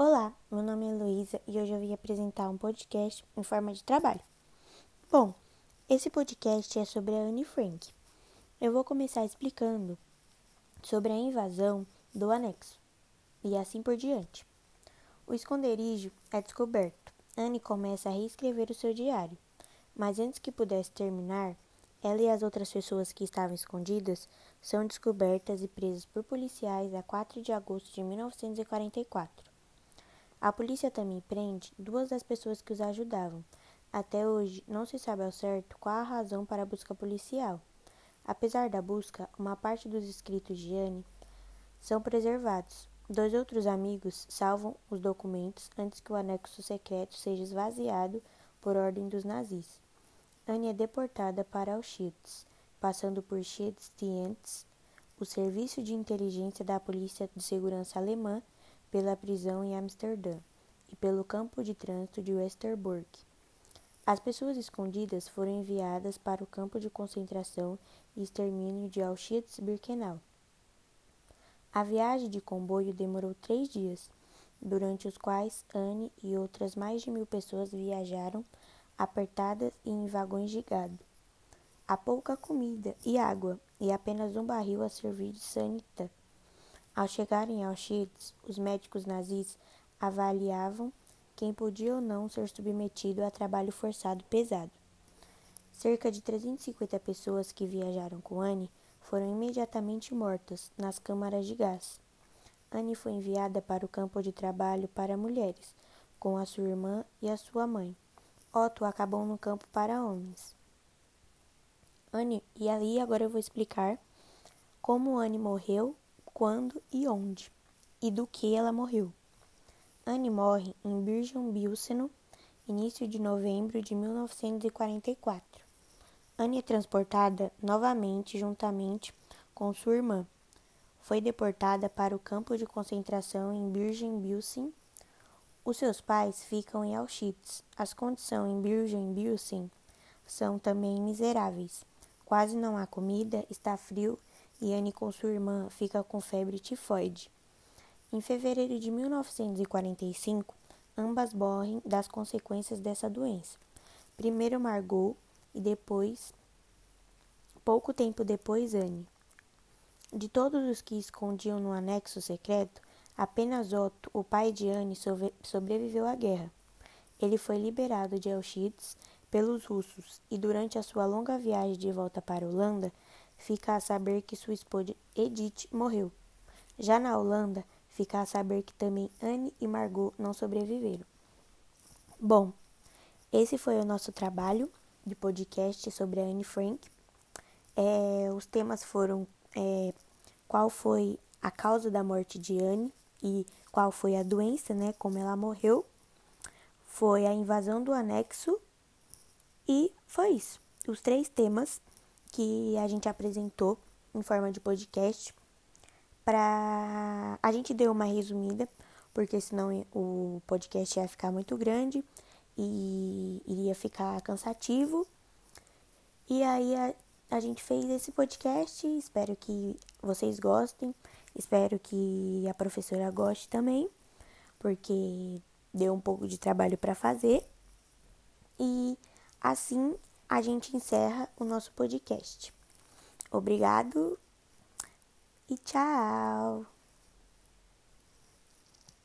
Olá, meu nome é Luísa e hoje eu vim apresentar um podcast em forma de trabalho. Bom, esse podcast é sobre a Anne Frank. Eu vou começar explicando sobre a invasão do anexo e assim por diante. O esconderijo é descoberto. Anne começa a reescrever o seu diário, mas antes que pudesse terminar, ela e as outras pessoas que estavam escondidas são descobertas e presas por policiais a 4 de agosto de 1944. A polícia também prende duas das pessoas que os ajudavam. Até hoje, não se sabe ao certo qual a razão para a busca policial. Apesar da busca, uma parte dos escritos de Anne são preservados. Dois outros amigos salvam os documentos antes que o anexo secreto seja esvaziado por ordem dos nazis. Anne é deportada para Auschwitz, passando por Schiedstienz, o serviço de inteligência da Polícia de Segurança Alemã pela prisão em Amsterdã e pelo campo de trânsito de Westerbork. As pessoas escondidas foram enviadas para o campo de concentração e extermínio de Auschwitz-Birkenau. A viagem de comboio demorou três dias, durante os quais Anne e outras mais de mil pessoas viajaram apertadas e em vagões de gado. Há pouca comida e água e apenas um barril a servir de sanita ao chegarem ao Auschwitz, os médicos nazis avaliavam quem podia ou não ser submetido a trabalho forçado pesado. Cerca de 350 pessoas que viajaram com Anne foram imediatamente mortas nas câmaras de gás. Anne foi enviada para o campo de trabalho para mulheres, com a sua irmã e a sua mãe. Otto acabou no campo para homens. Anne, e aí agora eu vou explicar como Anne morreu quando e onde, e do que ela morreu. Anne morre em Bergen-Belsen, início de novembro de 1944. Anne é transportada novamente juntamente com sua irmã. Foi deportada para o campo de concentração em Bergen-Belsen. Os seus pais ficam em Auschwitz. As condições em Bergen-Belsen são também miseráveis. Quase não há comida, está frio e Anne com sua irmã fica com febre tifoide. Em fevereiro de 1945, ambas morrem das consequências dessa doença. Primeiro Margot e depois, pouco tempo depois, Anne. De todos os que escondiam no anexo secreto, apenas Otto, o pai de Anne, sobreviveu à guerra. Ele foi liberado de Auschwitz pelos russos e durante a sua longa viagem de volta para a Holanda, fica a saber que sua esposa Edith morreu. Já na Holanda, fica a saber que também Anne e Margot não sobreviveram. Bom, esse foi o nosso trabalho de podcast sobre a Anne Frank. É, os temas foram é, qual foi a causa da morte de Anne e qual foi a doença, né, como ela morreu. Foi a invasão do anexo e foi isso. Os três temas que a gente apresentou em forma de podcast. Para a gente deu uma resumida, porque senão o podcast ia ficar muito grande e iria ficar cansativo. E aí a, a gente fez esse podcast, espero que vocês gostem, espero que a professora goste também, porque deu um pouco de trabalho para fazer. E assim a gente encerra o nosso podcast. Obrigado e tchau!